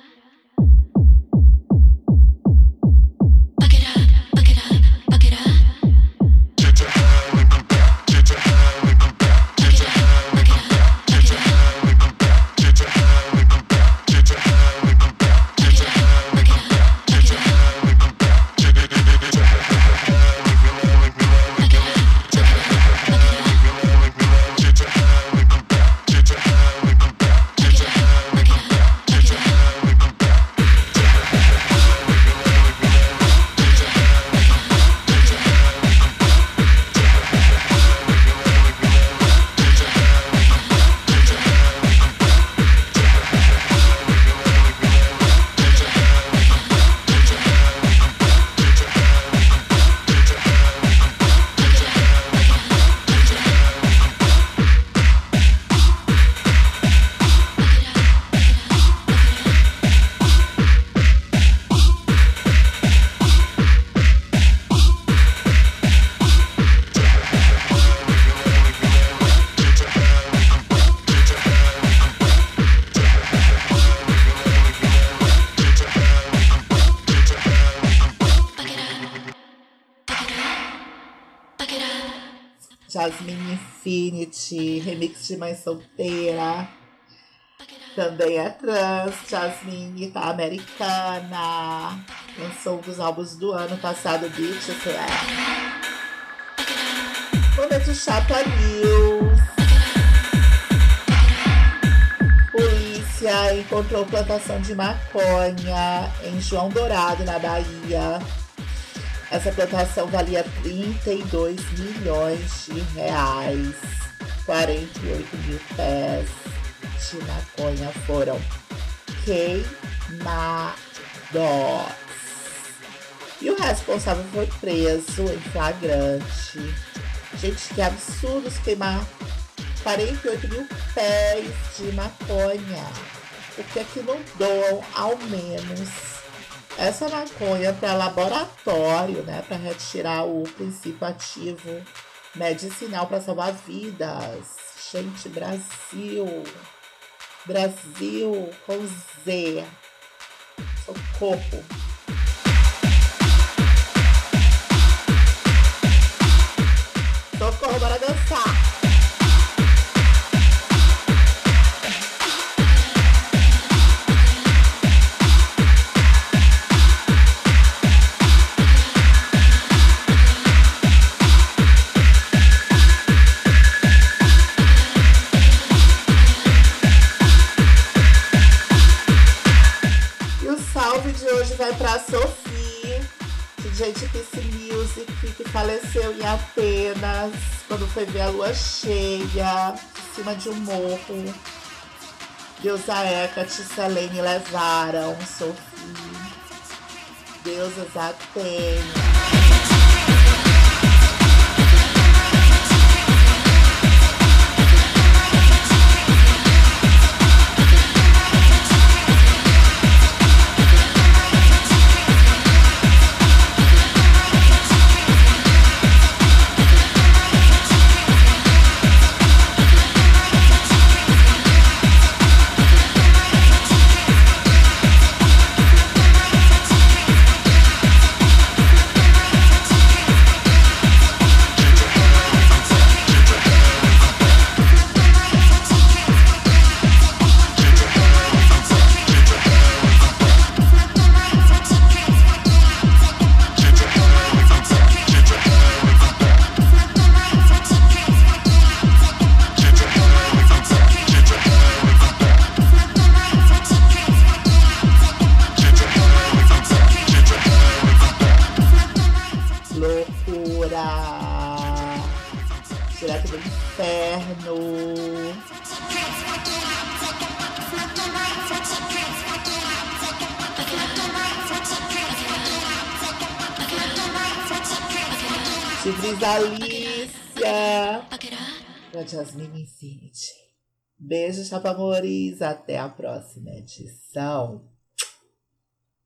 Remix de Mãe Solteira. Também é trans, Jasmine tá americana. Lançou um dos álbuns do ano passado, Beach Slap. Momento Chapa News. Polícia encontrou plantação de maconha em João Dourado, na Bahia. Essa plantação valia 32 milhões de reais. 48 mil pés de maconha foram queimados. E o responsável foi preso em flagrante. Gente, que absurdo queimar 48 mil pés de maconha. Por que é que não doam ao menos essa maconha para laboratório, né? Para retirar o princípio ativo medicinal para salvar vidas. Gente, Brasil. Brasil com Z. Socorro. Socorro, bora dançar. Faleceu em Atenas quando foi ver a lua cheia, em cima de um morro. Deusa Hecate e Selene levaram Sophie. Deusas Atena. Jasmine Infinity. Beijo, chapa amores. Até a próxima edição.